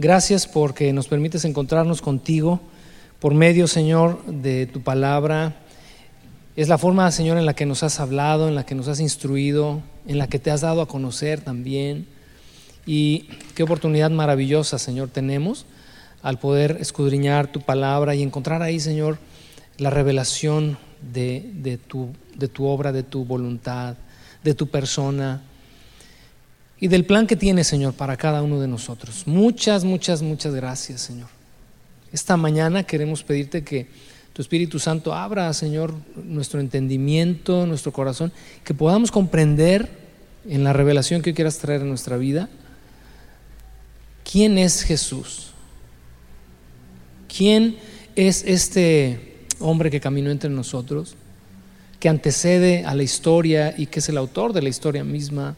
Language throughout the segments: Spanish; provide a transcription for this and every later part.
Gracias porque nos permites encontrarnos contigo por medio, Señor, de tu palabra. Es la forma, Señor, en la que nos has hablado, en la que nos has instruido, en la que te has dado a conocer también. Y qué oportunidad maravillosa, Señor, tenemos al poder escudriñar tu palabra y encontrar ahí, Señor, la revelación de, de tu obra, de tu voluntad, de tu persona y del plan que tienes, Señor, para cada uno de nosotros. Muchas, muchas, muchas gracias, Señor. Esta mañana queremos pedirte que tu Espíritu Santo abra, Señor, nuestro entendimiento, nuestro corazón, que podamos comprender en la revelación que quieras traer en nuestra vida quién es Jesús. ¿Quién es este hombre que caminó entre nosotros, que antecede a la historia y que es el autor de la historia misma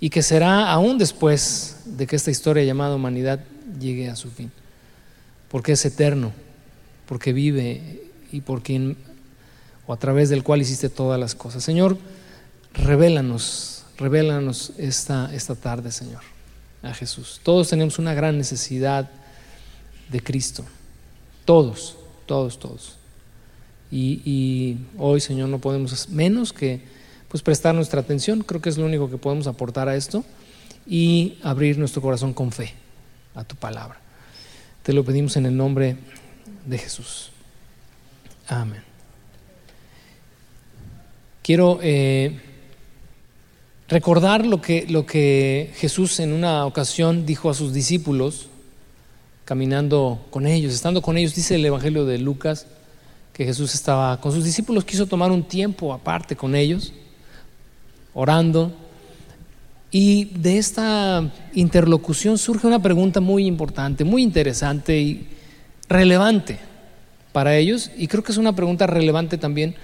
y que será aún después de que esta historia llamada humanidad llegue a su fin? Porque es eterno, porque vive y por quien o a través del cual hiciste todas las cosas. Señor, revélanos, revélanos esta, esta tarde, Señor, a Jesús. Todos tenemos una gran necesidad de Cristo. Todos, todos, todos. Y, hoy, Señor, no podemos menos que pues, prestar nuestra atención. Creo que es lo único que podemos aportar a esto y abrir nuestro corazón con fe a tu palabra. Te lo pedimos en el nombre de Jesús. Amén. Quiero eh, recordar lo que, lo que Jesús en una ocasión dijo a sus discípulos, caminando con ellos, estando con ellos, dice el Evangelio de Lucas, que Jesús estaba con sus discípulos, quiso tomar un tiempo aparte con ellos, orando, y de esta interlocución surge una pregunta muy importante, muy interesante y relevante para ellos, y creo que es una pregunta relevante también,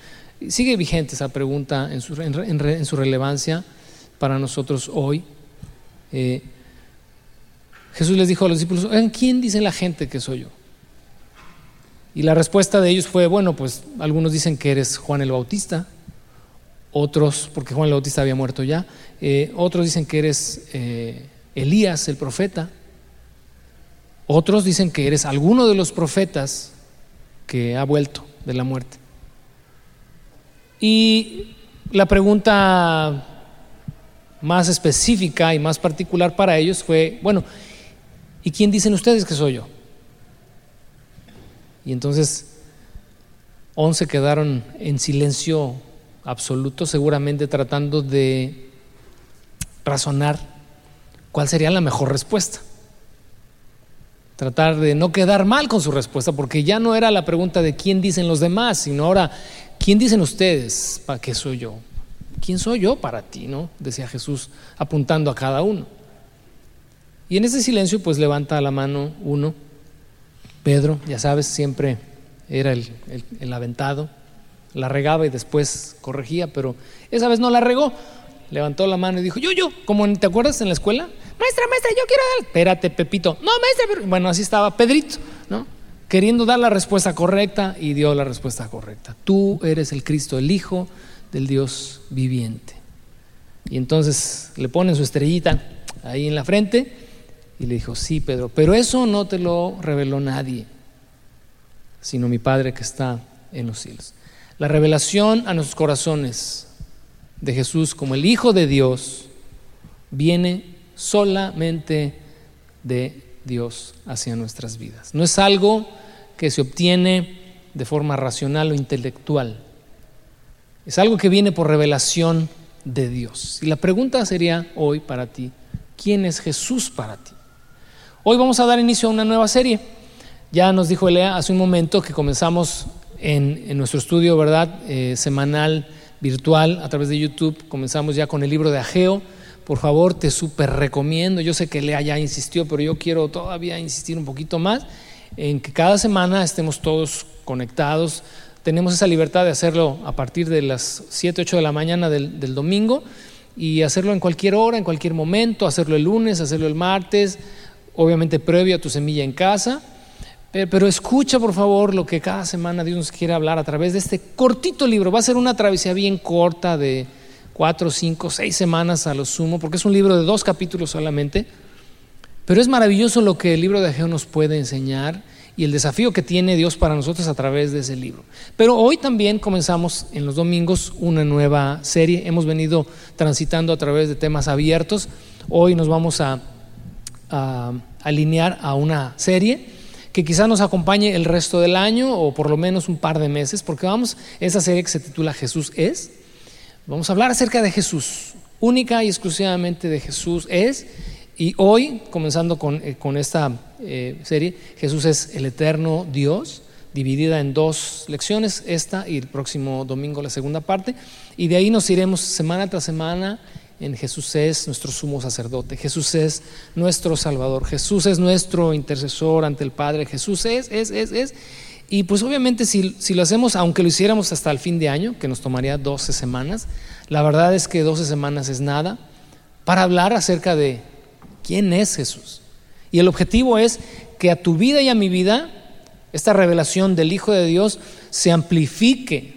sigue vigente esa pregunta en su, en, su relevancia para nosotros hoy. Eh, Jesús les dijo a los discípulos, ¿quién dice la gente que soy yo? Y la respuesta de ellos fue, bueno, pues algunos dicen que eres Juan el Bautista, otros, porque Juan el Bautista había muerto ya, eh, otros dicen que eres eh, Elías el profeta, otros dicen que eres alguno de los profetas que ha vuelto de la muerte. Y la pregunta más específica y más particular para ellos fue, bueno, ¿y quién dicen ustedes que soy yo? Y entonces once quedaron en silencio absoluto, seguramente tratando de razonar cuál sería la mejor respuesta. Tratar de no quedar mal con su respuesta, porque ya no era la pregunta de quién dicen los demás, sino ahora, ¿quién dicen ustedes para qué soy yo? ¿Quién soy yo para ti? ¿No? Decía Jesús apuntando a cada uno. Y en ese silencio pues levanta la mano uno, Pedro, ya sabes, siempre era el, el aventado, la regaba y después corregía, pero esa vez no la regó. Levantó la mano y dijo, yo, yo, como te acuerdas en la escuela, maestra, maestra, yo quiero dar. Espérate, Pepito. No, maestra, bueno, así estaba Pedrito, ¿no? Queriendo dar la respuesta correcta y dio la respuesta correcta. Tú eres el Cristo, el Hijo del Dios viviente. Y entonces le ponen su estrellita ahí en la frente y le dijo, sí, Pedro, pero eso no te lo reveló nadie, sino mi Padre que está en los cielos. La revelación a nuestros corazones de Jesús como el Hijo de Dios viene solamente de Dios hacia nuestras vidas. No es algo que se obtiene de forma racional o intelectual. Es algo que viene por revelación de Dios. Y la pregunta sería hoy para ti, ¿quién es Jesús para ti? Hoy vamos a dar inicio a una nueva serie. Ya nos dijo Elea hace un momento que comenzamos en, nuestro estudio, ¿verdad? Eh, semanal, virtual, a través de YouTube. Comenzamos ya con el libro de Ageo. Por favor, te súper recomiendo. Yo sé que Lea ya insistió, pero yo quiero todavía insistir un poquito más en que cada semana estemos todos conectados. Tenemos esa libertad de hacerlo a partir de las 7, 8 de la mañana del, del domingo y hacerlo en cualquier hora, en cualquier momento, hacerlo el lunes, hacerlo el martes, obviamente previo a tu semilla en casa pero escucha por favor lo que cada semana Dios nos quiere hablar a través de este cortito libro. Va a ser una travesía bien corta de cuatro, cinco, seis semanas a lo sumo, porque es un libro de dos capítulos solamente. Pero es maravilloso lo que el libro de Ageo nos puede enseñar y el desafío que tiene Dios para nosotros a través de ese libro. Pero hoy también comenzamos en los domingos una nueva serie. Hemos venido transitando a través de temas abiertos. Hoy nos vamos a, alinear a una serie que quizás nos acompañe el resto del año o por lo menos un par de meses, porque vamos, esa serie que se titula Jesús es, vamos a hablar acerca de Jesús, única y exclusivamente de Jesús es, y hoy, comenzando con, eh, esta eh, serie, Jesús es el eterno Dios, dividida en dos lecciones, esta y el próximo domingo la segunda parte, y de ahí nos iremos semana tras semana en Jesús es nuestro sumo sacerdote, Jesús es nuestro Salvador, Jesús es nuestro intercesor ante el Padre, Jesús es, es, es, es. Y pues obviamente si, si lo hacemos, aunque lo hiciéramos hasta el fin de año, que nos tomaría 12 semanas, la verdad es que 12 semanas es nada para hablar acerca de quién es Jesús. Y el objetivo es que a tu vida y a mi vida esta revelación del Hijo de Dios se amplifique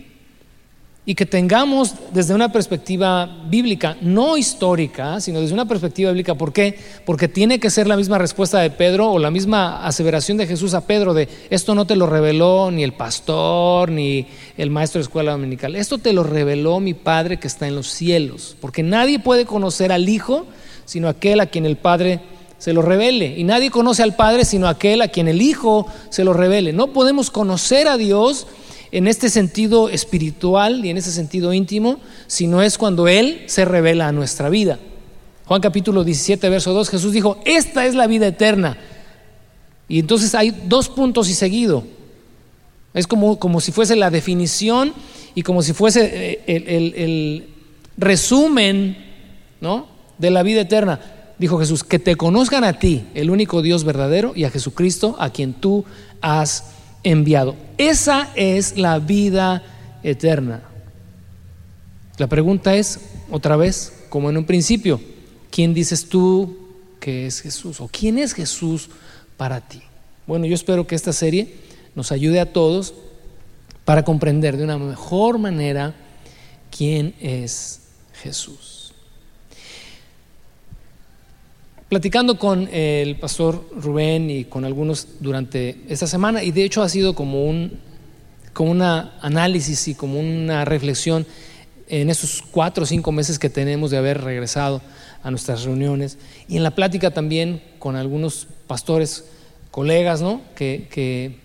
y que tengamos desde una perspectiva bíblica, no histórica, sino desde una perspectiva bíblica. ¿Por qué? Porque tiene que ser la misma respuesta de Pedro o la misma aseveración de Jesús a Pedro de esto no te lo reveló ni el pastor ni el maestro de escuela dominical, esto te lo reveló mi Padre que está en los cielos, porque nadie puede conocer al Hijo sino aquel a quien el Padre se lo revele. Y nadie conoce al Padre sino aquel a quien el Hijo se lo revele. No podemos conocer a Dios en este sentido espiritual y en ese sentido íntimo, sino es cuando Él se revela a nuestra vida. Juan capítulo 17, verso 2, Jesús dijo, esta es la vida eterna. Y entonces hay dos puntos y seguido. Es como, como si fuese la definición y como si fuese eh, el, el resumen ¿no? de la vida eterna. Dijo Jesús, que te conozcan a ti, el único Dios verdadero, y a Jesucristo, a quien tú has enviado. Esa es la vida eterna. La pregunta es, otra vez, como en un principio, ¿quién dices tú que es Jesús? ¿O quién es Jesús para ti? Bueno, yo espero que esta serie nos ayude a todos para comprender de una mejor manera quién es Jesús. Platicando con el pastor Rubén y con algunos durante esta semana, y de hecho ha sido como un como una análisis y como una reflexión en esos cuatro o cinco meses que tenemos de haber regresado a nuestras reuniones y en la plática también con algunos pastores, colegas, ¿no? que, que,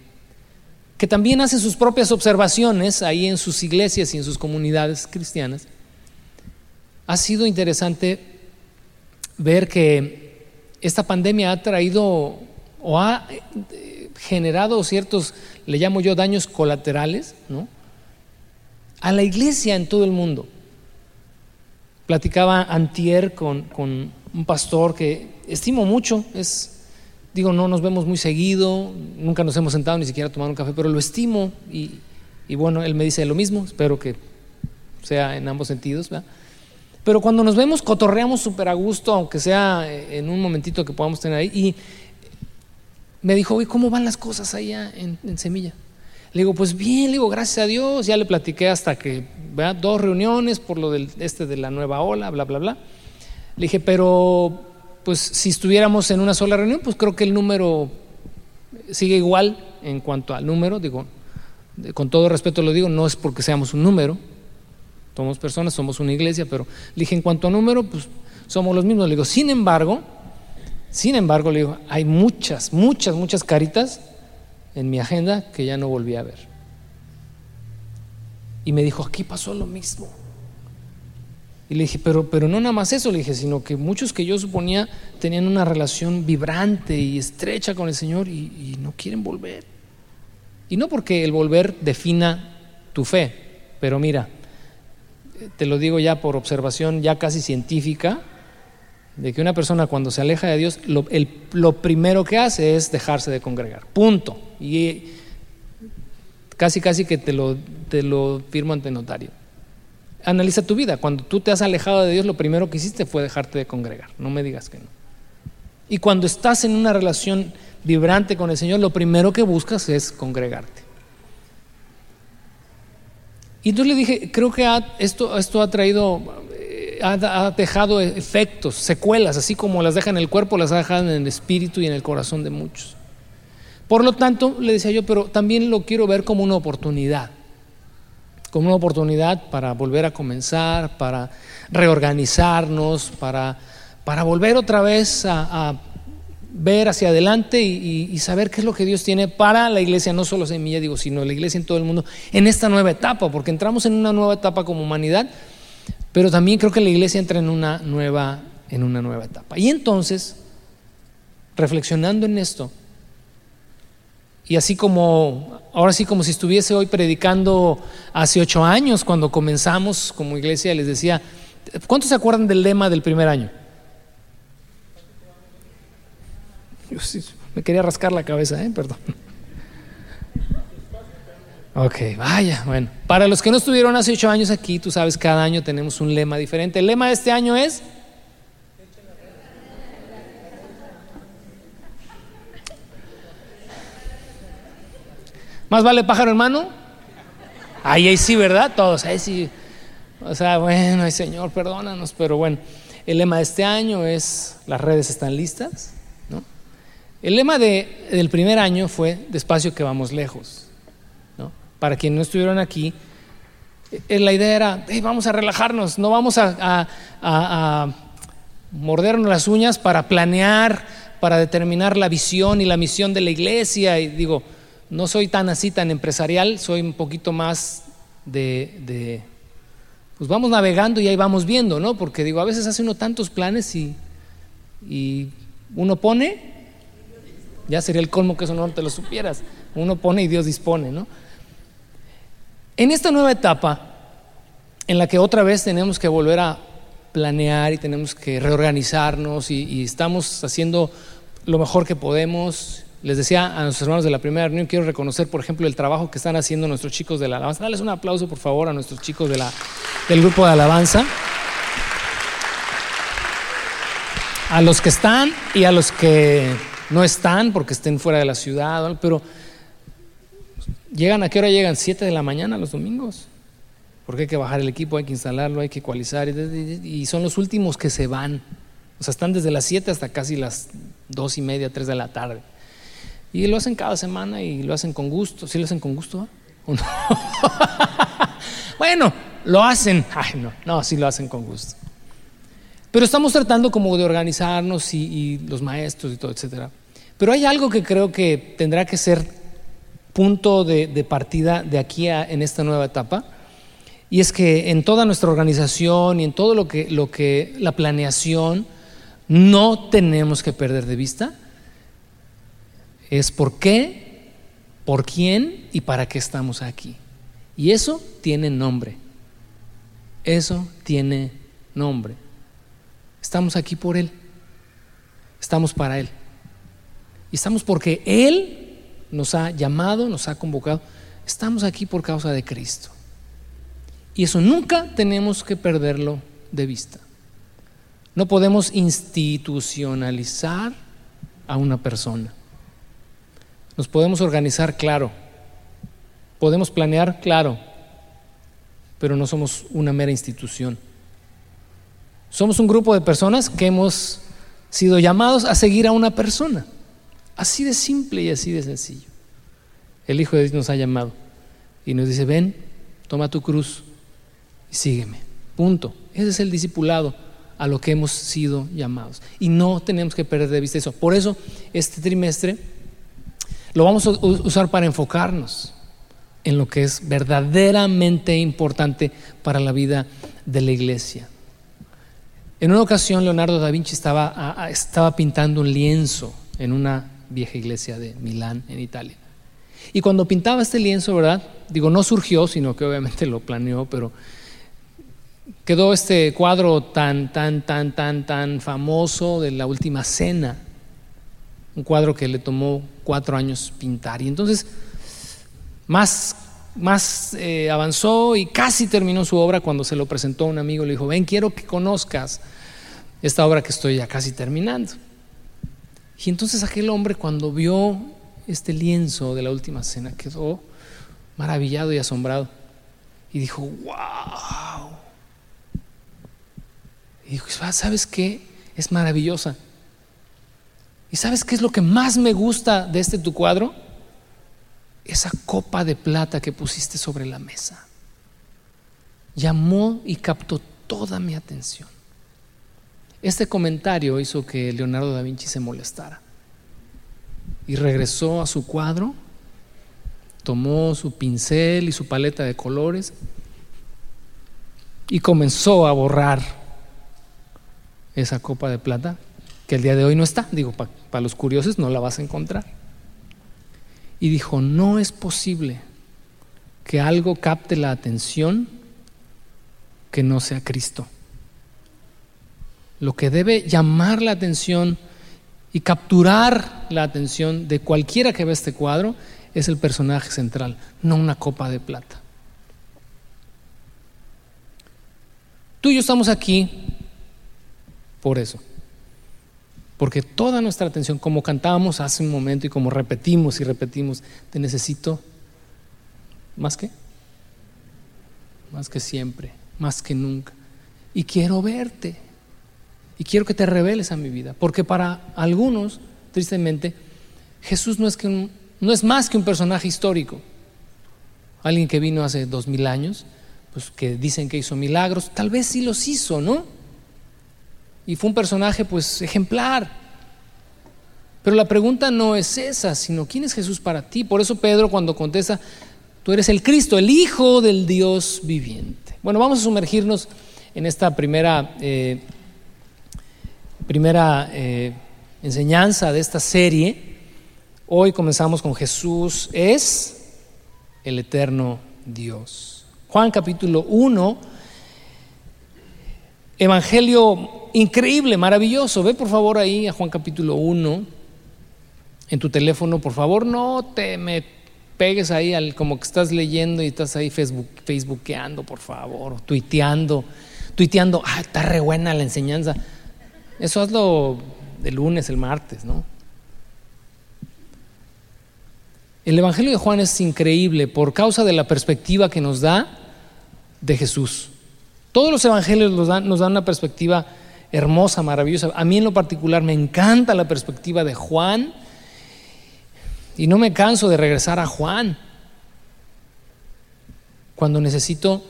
que también hacen sus propias observaciones ahí en sus iglesias y en sus comunidades cristianas. Ha sido interesante ver que esta pandemia ha traído o ha eh, generado ciertos, le llamo yo, daños colaterales, ¿no? A la iglesia en todo el mundo. Platicaba antier con, un pastor que estimo mucho, es, digo, no nos vemos muy seguido, nunca nos hemos sentado ni siquiera a tomar un café, pero lo estimo y, y bueno, él me dice lo mismo, espero que sea en ambos sentidos, ¿verdad? Pero cuando nos vemos, cotorreamos súper a gusto, aunque sea eh, en un momentito que podamos tener ahí. Y me dijo, oye, ¿cómo van las cosas allá en, Semilla? Le digo, pues bien, le digo, gracias a Dios. Ya le platiqué hasta que, ¿verdad? Dos reuniones por lo del este de la nueva ola, bla, bla, bla. Le dije, pero pues si estuviéramos en una sola reunión, pues creo que el número sigue igual en cuanto al número. Digo, con todo respeto lo digo, no es porque seamos un número, somos personas, somos una iglesia, pero le dije, en cuanto a número, pues somos los mismos. Le digo, sin embargo, sin embargo, le digo, hay muchas, muchas, muchas caritas en mi agenda que ya no volví a ver. Y me dijo, aquí pasó lo mismo. Y le dije, pero, pero no nada más eso, le dije, sino que muchos que yo suponía tenían una relación vibrante y estrecha con el Señor y no quieren volver. Y no porque el volver defina tu fe, pero mira, te lo digo ya por observación ya casi científica, de que una persona cuando se aleja de Dios, lo, primero que hace es dejarse de congregar. Punto. Y casi, casi que te lo firmo ante notario. Analiza tu vida. Cuando tú te has alejado de Dios, lo primero que hiciste fue dejarte de congregar. No me digas que no. Y cuando estás en una relación vibrante con el Señor, lo primero que buscas es congregarte. Y entonces le dije, creo que esto, esto ha traído, eh, ha, dejado efectos, secuelas, así como las deja en el cuerpo, las ha dejado en el espíritu y en el corazón de muchos. Por lo tanto, le decía yo, pero también lo quiero ver como una oportunidad, como una oportunidad para volver a comenzar, para reorganizarnos, para, para volver otra vez a, ver hacia adelante y, saber qué es lo que Dios tiene para la iglesia, no solo Semilla, digo, sino la iglesia en todo el mundo, en esta nueva etapa, porque entramos en una nueva etapa como humanidad, pero también creo que la iglesia entra en una nueva, en una nueva etapa. Y entonces, reflexionando en esto, y así como, ahora sí como si estuviese hoy predicando hace ocho años, cuando comenzamos como iglesia, les decía, ¿cuántos se acuerdan del lema del primer año? Yo sí, me quería rascar la cabeza, ¿eh? perdón. Ok, vaya, bueno. Para los que no estuvieron hace ocho años aquí, tú sabes, cada año tenemos un lema diferente. El lema de este año es... Más vale pájaro hermano. Ahí, ahí sí, ¿verdad? Todos, ahí sí. O sea, bueno, ay Señor, perdónanos, pero bueno, el lema de este año es, las redes están listas. El lema de, del primer año fue, despacio que vamos lejos, ¿no? Para quienes no estuvieron aquí, eh, la idea era, vamos a relajarnos, no vamos a, a mordernos las uñas para planear, para determinar la visión y la misión de la iglesia, y digo, no soy tan así, tan empresarial, soy un poquito más de, pues vamos navegando y ahí vamos viendo, ¿no? Porque digo, a veces hace uno tantos planes y, y uno pone, ya sería el colmo que eso no te lo supieras, uno pone y Dios dispone, ¿no? En esta nueva etapa, en la que otra vez tenemos que volver a planear y tenemos que reorganizarnos y, estamos haciendo lo mejor que podemos les decía a nuestros hermanos de la primera reunión, quiero reconocer, por ejemplo, el trabajo que están haciendo nuestros chicos de la alabanza. Dales un aplauso, por favor, a nuestros chicos de la, del grupo de alabanza. A los que están y a los que no están porque estén fuera de la ciudad, pero llegan a qué hora llegan? Siete de la mañana los domingos. Porque hay que bajar el equipo, hay que instalarlo, hay que ecualizar y son los últimos que se van. O sea, están desde las siete hasta casi las dos y media, tres de la tarde. Y lo hacen cada semana y lo hacen con gusto. ¿Sí lo hacen con gusto? no? bueno, lo hacen. Ay, no, no, sí lo hacen con gusto. Pero estamos tratando como de organizarnos y, los maestros y todo, etcétera. Pero hay algo que creo que tendrá que ser punto de, partida de aquí a, en esta nueva etapa. Y es que en toda nuestra organización y en todo lo que, lo que la planeación, no tenemos que perder de vista es por qué, por quién y para qué estamos aquí. Y eso tiene nombre. Eso tiene nombre. Estamos aquí por Él. Estamos para Él. Y estamos porque Él nos ha llamado, nos ha convocado. Estamos aquí por causa de Cristo. Y eso nunca tenemos que perderlo de vista. No podemos institucionalizar a una persona. Nos podemos organizar, claro. Podemos planear, claro. Pero no somos una mera institución. Somos un grupo de personas que hemos sido llamados a seguir a una persona. Así de simple y así de sencillo. El Hijo de Dios nos ha llamado y nos dice, ven, toma tu cruz y sígueme. Punto. Ese es el discipulado a lo que hemos sido llamados. Y no tenemos que perder de vista eso. Por eso, este trimestre lo vamos a usar para enfocarnos en lo que es verdaderamente importante para la vida de la iglesia. En una ocasión Leonardo da Vinci estaba, estaba pintando un lienzo en una vieja iglesia de Milán, en Italia. Y cuando pintaba este lienzo, ¿verdad? Digo, no surgió, sino que obviamente lo planeó, pero quedó este cuadro tan, tan, tan, tan, tan famoso de la última cena un cuadro que le tomó cuatro años pintar. Y entonces más, más eh, avanzó y casi terminó su obra cuando se lo presentó a un amigo. Le dijo, ven, quiero que conozcas esta obra que estoy ya casi terminando. Y entonces aquel hombre cuando vio este lienzo de la última cena quedó maravillado y asombrado. Y dijo, wow, Y dijo, ¿sabes qué? Es maravillosa. ¿Y sabes qué es lo que más me gusta de este tu cuadro? Esa copa de plata que pusiste sobre la mesa. Llamó y captó toda mi atención. Este comentario hizo que Leonardo da Vinci se molestara y regresó a su cuadro, tomó su pincel y su paleta de colores y comenzó a borrar esa copa de plata que el día de hoy no está. Digo, para los curiosos no la vas a encontrar. Y dijo, no es posible que algo capte la atención que no sea Cristo. Lo que debe llamar la atención y capturar la atención de cualquiera que ve este cuadro es el personaje central, no una copa de plata. Tú y yo estamos aquí por eso. Porque toda nuestra atención, como cantábamos hace un momento y como repetimos y repetimos, te necesito más que, más que siempre, más que nunca. Y quiero verte. Y quiero que te reveles a mi vida. Porque para algunos, tristemente, Jesús no es, que no es más que un personaje histórico. Alguien que vino hace dos mil años, pues que dicen que hizo milagros, tal vez sí los hizo, ¿no? Y fue un personaje pues ejemplar. Pero la pregunta no es esa, sino ¿quién es Jesús para ti? Por eso Pedro cuando contesta, tú eres el Cristo, el Hijo del Dios viviente. Bueno, vamos a sumergirnos en esta primera, eh, primera eh, enseñanza de esta serie. Hoy comenzamos con Jesús es el eterno Dios. Juan capítulo 1, Evangelio increíble, maravilloso. Ve por favor ahí a Juan capítulo 1 en tu teléfono, por favor, no te me pegues ahí al como que estás leyendo y estás ahí Facebook, facebookeando, por favor, tuiteando, tuiteando, ah, está re buena la enseñanza. Eso hazlo el lunes, el martes, ¿no? El Evangelio de Juan es increíble por causa de la perspectiva que nos da de Jesús. Todos los evangelios nos dan, nos dan una perspectiva hermosa, maravillosa. A mí en lo particular me encanta la perspectiva de Juan y no me canso de regresar a Juan cuando necesito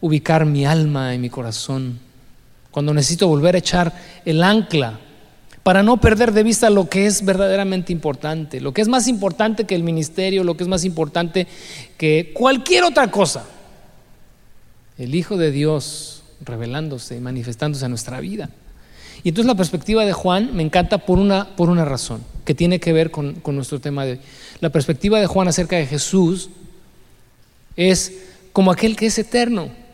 ubicar mi alma y mi corazón, cuando necesito volver a echar el ancla para no perder de vista lo que es verdaderamente importante, lo que es más importante que el ministerio, lo que es más importante que cualquier otra cosa. El Hijo de Dios revelándose y manifestándose a nuestra vida. Y entonces la perspectiva de Juan me encanta por una, por una razón, que tiene que ver con, con nuestro tema de hoy. La perspectiva de Juan acerca de Jesús es como aquel que es eterno.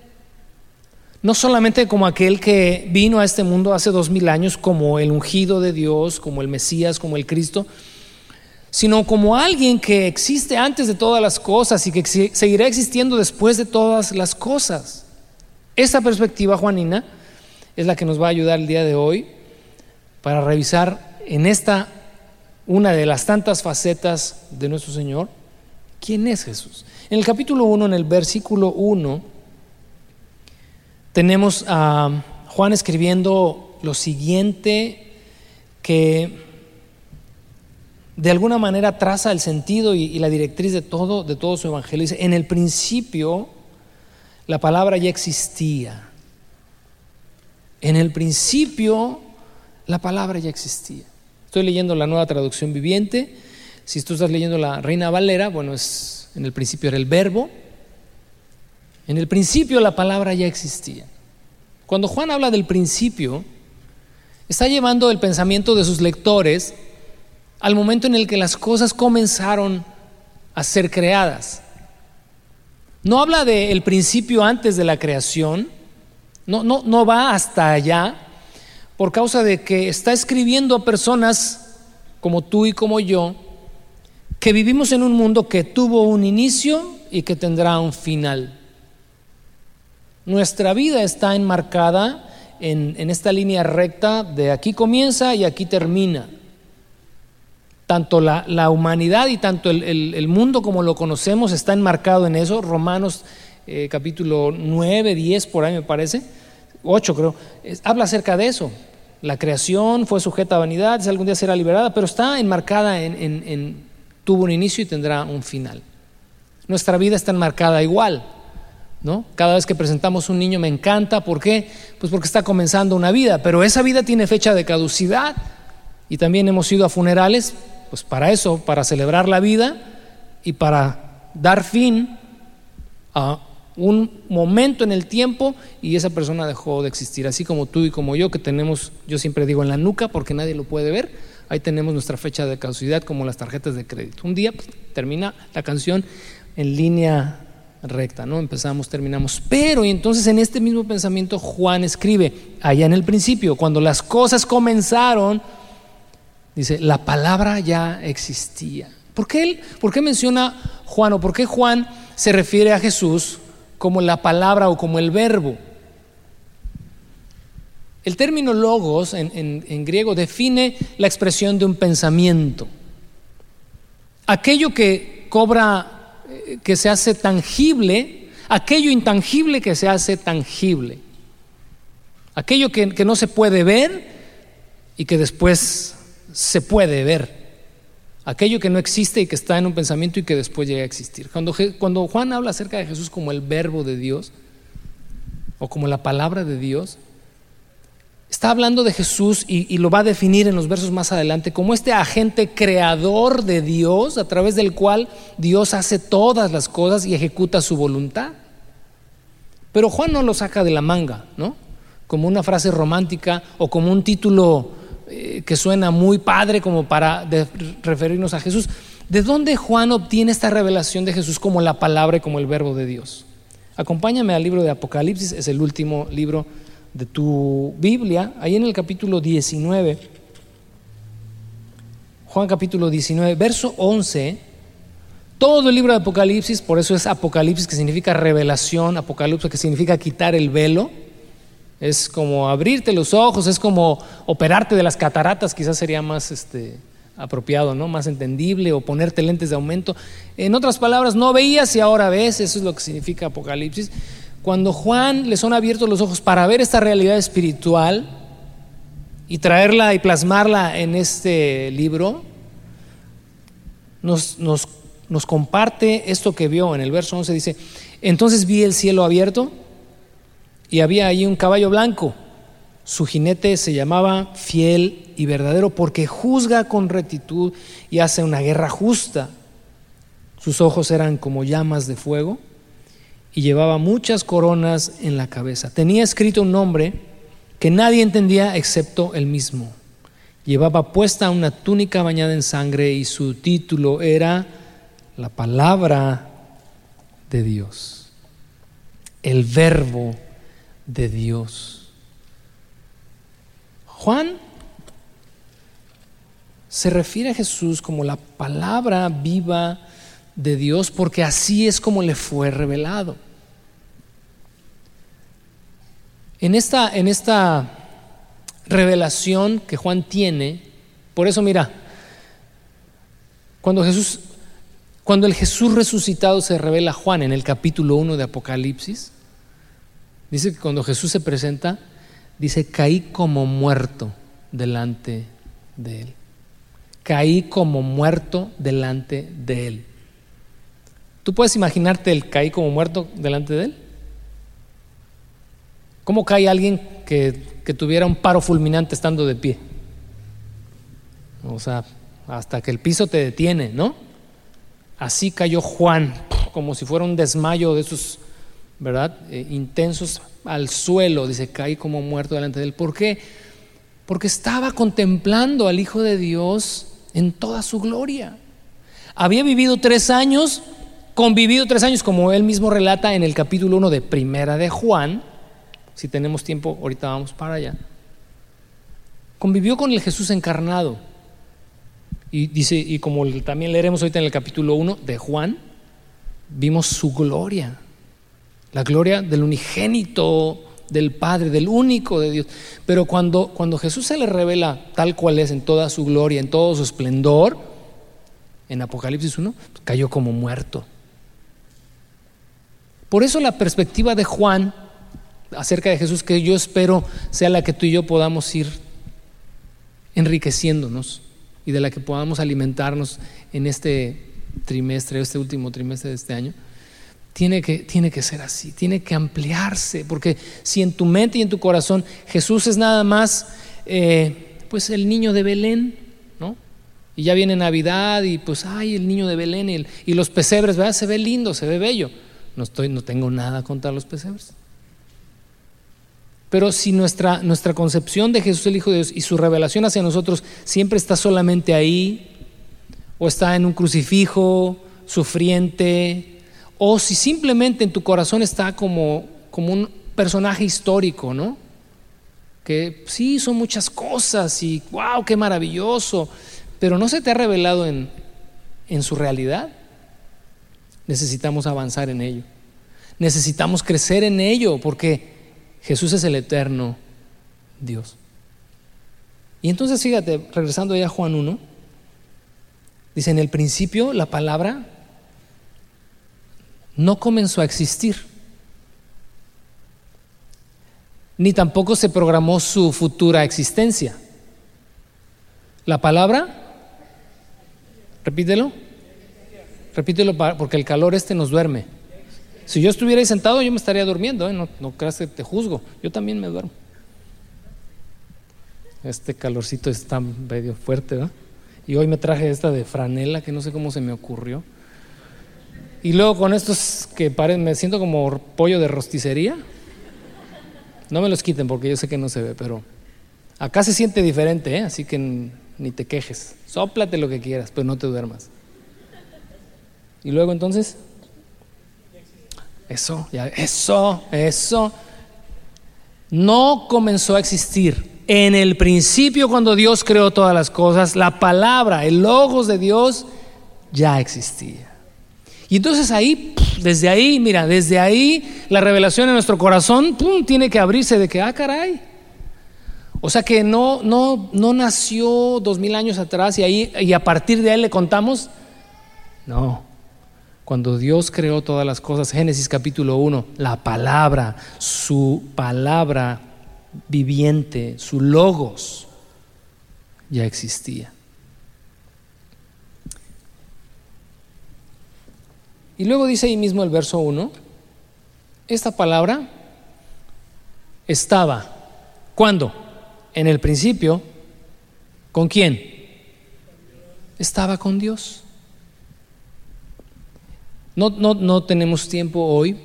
No solamente como aquel que vino a este mundo hace dos mil años como el ungido de Dios, como el Mesías, como el Cristo, sino como alguien que existe antes de todas las cosas y que seguirá existiendo después de todas las cosas. Esta perspectiva, Juanina, es la que nos va a ayudar el día de hoy para revisar en esta una de las tantas facetas de nuestro Señor, ¿quién es Jesús? En el capítulo 1, en el versículo 1, tenemos a Juan escribiendo lo siguiente que de alguna manera traza el sentido y, la directriz de todo, de todo su evangelio. Dice, en el principio la palabra ya existía. En el principio, la palabra ya existía. Estoy leyendo la nueva traducción viviente. Si tú estás leyendo la Reina Valera, bueno, en el principio era el verbo. En el principio la palabra ya existía. Cuando Juan habla del principio, está llevando el pensamiento de sus lectores al momento en el que las cosas comenzaron a ser creadas. No habla del principio antes de la creación, no va hasta allá, por causa de que está escribiendo a personas como tú y como yo, que vivimos en un mundo que tuvo un inicio y que tendrá un final. Nuestra vida está enmarcada en, en esta línea recta de aquí comienza y aquí termina tanto la, humanidad y tanto el, mundo como lo conocemos está enmarcado en eso. Romanos eh, capítulo 9, 10, por ahí me parece, 8 creo, habla acerca de eso. La creación fue sujeta a vanidad, algún día será liberada, pero está enmarcada en, tuvo un inicio y tendrá un final. Nuestra vida está enmarcada igual. ¿No? Cada vez que presentamos un niño me encanta, ¿por qué? Pues porque está comenzando una vida, pero esa vida tiene fecha de caducidad y también hemos ido a funerales, pues para eso, para celebrar la vida y para dar fin a un momento en el tiempo y esa persona dejó de existir, así como tú y como yo que tenemos, yo siempre digo en la nuca porque nadie lo puede ver, ahí tenemos nuestra fecha de caducidad como las tarjetas de crédito. Un día pues, termina la canción en línea recta, ¿no? Empezamos, terminamos. Pero y entonces en este mismo pensamiento Juan escribe, allá en el principio, cuando las cosas comenzaron, dice, la palabra ya existía. ¿Por qué, él, ¿Por qué menciona Juan o por qué Juan se refiere a Jesús como la palabra o como el verbo? El término logos en, griego define la expresión de un pensamiento. Aquello que cobra, que se hace tangible, aquello intangible que se hace tangible. Aquello que, que no se puede ver y que después se puede ver aquello que no existe y que está en un pensamiento y que después llega a existir. Cuando, cuando Juan habla acerca de Jesús como el verbo de Dios o como la palabra de Dios, está hablando de Jesús y, lo va a definir en los versos más adelante como este agente creador de Dios a través del cual Dios hace todas las cosas y ejecuta su voluntad. Pero Juan no lo saca de la manga, ¿no? Como una frase romántica o como un título eh, que suena muy padre como para referirnos a Jesús. ¿De dónde Juan obtiene esta revelación de Jesús como la palabra y como el verbo de Dios? Acompáñame al libro de Apocalipsis, es el último libro de tu Biblia, ahí en el capítulo 19, Juan capítulo 19, verso 11, todo el libro de Apocalipsis, por eso es Apocalipsis que significa revelación, Apocalipsis que significa quitar el velo, es como abrirte los ojos, es como operarte de las cataratas, quizás sería más este, apropiado, ¿no? más entendible, o ponerte lentes de aumento. En otras palabras, no veías y ahora ves, eso es lo que significa Apocalipsis. Cuando Juan le son abiertos los ojos para ver esta realidad espiritual y traerla y plasmarla en este libro, nos, comparte esto que vio en el verso 11, dice, entonces vi el cielo abierto y había ahí un caballo blanco. Su jinete se llamaba fiel y verdadero porque juzga con rectitud y hace una guerra justa. Sus ojos eran como llamas de fuego y llevaba muchas coronas en la cabeza. Tenía escrito un nombre que nadie entendía excepto él mismo. Llevaba puesta una túnica bañada en sangre y su título era la palabra de Dios. El verbo de Dios. Juan se refiere a Jesús como la palabra viva de Dios porque así es como le fue revelado. En esta, en esta revelación que Juan tiene, por eso mira, cuando Jesús, cuando el Jesús resucitado se revela a Juan en el capítulo 1 de Apocalipsis, Dice que cuando Jesús se presenta, dice, caí como muerto delante de él. Caí como muerto delante de él. ¿Tú puedes imaginarte el caí como muerto delante de él? ¿Cómo cae alguien que, que tuviera un paro fulminante estando de pie? O sea, hasta que el piso te detiene, ¿no? Así cayó Juan, como si fuera un desmayo de esos ¿verdad? Eh, intensos al suelo, dice, caí como muerto delante de él. ¿Por qué? Porque estaba contemplando al Hijo de Dios en toda su gloria. Había vivido tres años, convivido tres años, como él mismo relata en el capítulo 1 de Primera de Juan. Si tenemos tiempo, ahorita vamos para allá. Convivió con el Jesús encarnado. Y dice, y como también leeremos ahorita en el capítulo 1 de Juan, vimos su gloria la gloria del unigénito del Padre, del único de Dios. Pero cuando, cuando Jesús se le revela tal cual es en toda su gloria, en todo su esplendor, en Apocalipsis 1, cayó como muerto. Por eso la perspectiva de Juan acerca de Jesús que yo espero sea la que tú y yo podamos ir enriqueciéndonos y de la que podamos alimentarnos en este trimestre, este último trimestre de este año. Tiene que, tiene que ser así, tiene que ampliarse, porque si en tu mente y en tu corazón Jesús es nada más, eh, pues el niño de Belén, ¿no? Y ya viene Navidad y pues, ay, el niño de Belén y, y los pesebres, ¿verdad? Se ve lindo, se ve bello. No, estoy, no tengo nada contra los pesebres. Pero si nuestra, nuestra concepción de Jesús el Hijo de Dios y su revelación hacia nosotros siempre está solamente ahí, o está en un crucifijo, sufriente, o si simplemente en tu corazón está como, como un personaje histórico, ¿no? Que sí, son muchas cosas y wow, qué maravilloso, pero no se te ha revelado en, en su realidad. Necesitamos avanzar en ello. Necesitamos crecer en ello porque Jesús es el eterno Dios. Y entonces fíjate, regresando ya a Juan 1, dice, en el principio la palabra no comenzó a existir, ni tampoco se programó su futura existencia. La palabra, repítelo, repítelo porque el calor este nos duerme. Si yo estuviera ahí sentado, yo me estaría durmiendo, ¿eh? no, creas que te juzgo, yo también me duermo. Este calorcito está medio fuerte, ¿verdad? Y hoy me traje esta de franela, que no sé cómo se me ocurrió. Y luego con estos que parecen, me siento como pollo de rosticería. No me los quiten porque yo sé que no se ve, pero acá se siente diferente, ¿eh? así que ni te quejes. Sóplate lo que quieras, pero no te duermas. Y luego entonces, eso, ya, eso, eso. No comenzó a existir. En el principio, cuando Dios creó todas las cosas, la palabra, el logos de Dios ya existía. Y entonces ahí, desde ahí, mira, desde ahí la revelación en nuestro corazón pum, tiene que abrirse de que, ah, caray. O sea que no, no, no nació dos mil años atrás y ahí y a partir de él le contamos. No, cuando Dios creó todas las cosas, Génesis capítulo 1, la palabra, su palabra viviente, su logos, ya existía. Y luego dice ahí mismo el verso 1, esta palabra estaba, ¿cuándo? En el principio, ¿con quién? Estaba con Dios. No, no, no tenemos tiempo hoy,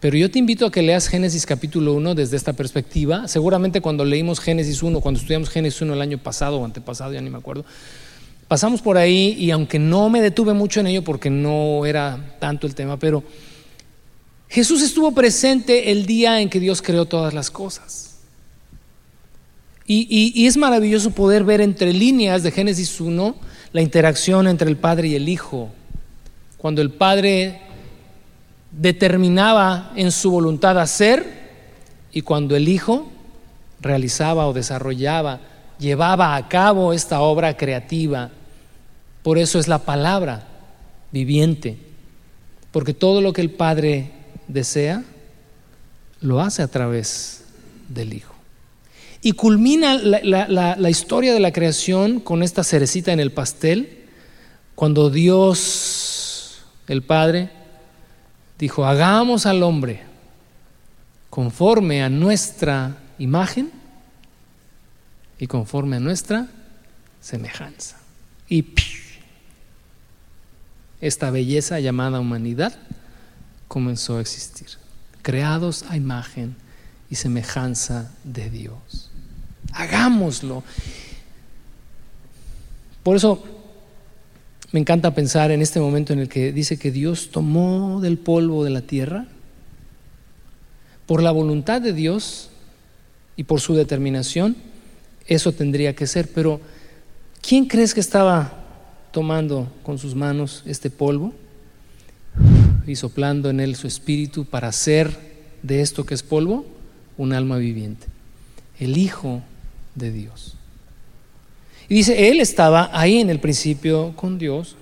pero yo te invito a que leas Génesis capítulo 1 desde esta perspectiva. Seguramente cuando leímos Génesis 1, cuando estudiamos Génesis 1 el año pasado o antepasado, ya ni me acuerdo, pasamos por ahí y aunque no me detuve mucho en ello porque no era tanto el tema, pero Jesús estuvo presente el día en que Dios creó todas las cosas. Y, y, es maravilloso poder ver entre líneas de Génesis 1 la interacción entre el Padre y el Hijo cuando el Padre determinaba en su voluntad hacer y cuando el Hijo realizaba o desarrollaba, llevaba a cabo esta obra creativa. Por eso es la palabra viviente, porque todo lo que el Padre desea, lo hace a través del Hijo. Y culmina la, la historia de la creación con esta cerecita en el pastel, cuando Dios el Padre, dijo, hagamos al hombre conforme a nuestra imagen y conforme a nuestra semejanza. Y esta belleza llamada humanidad comenzó a existir, creados a imagen y semejanza de Dios. Hagámoslo. Por eso me encanta pensar en este momento en el que dice que Dios tomó del polvo de la tierra por la voluntad de Dios y por su determinación, eso tendría que ser. Pero, ¿quién crees que estaba tomando con sus manos este polvo y soplando en él su espíritu para hacer de esto que es polvo un alma viviente? El Hijo de Dios. Y dice, él estaba ahí en el principio con Dios.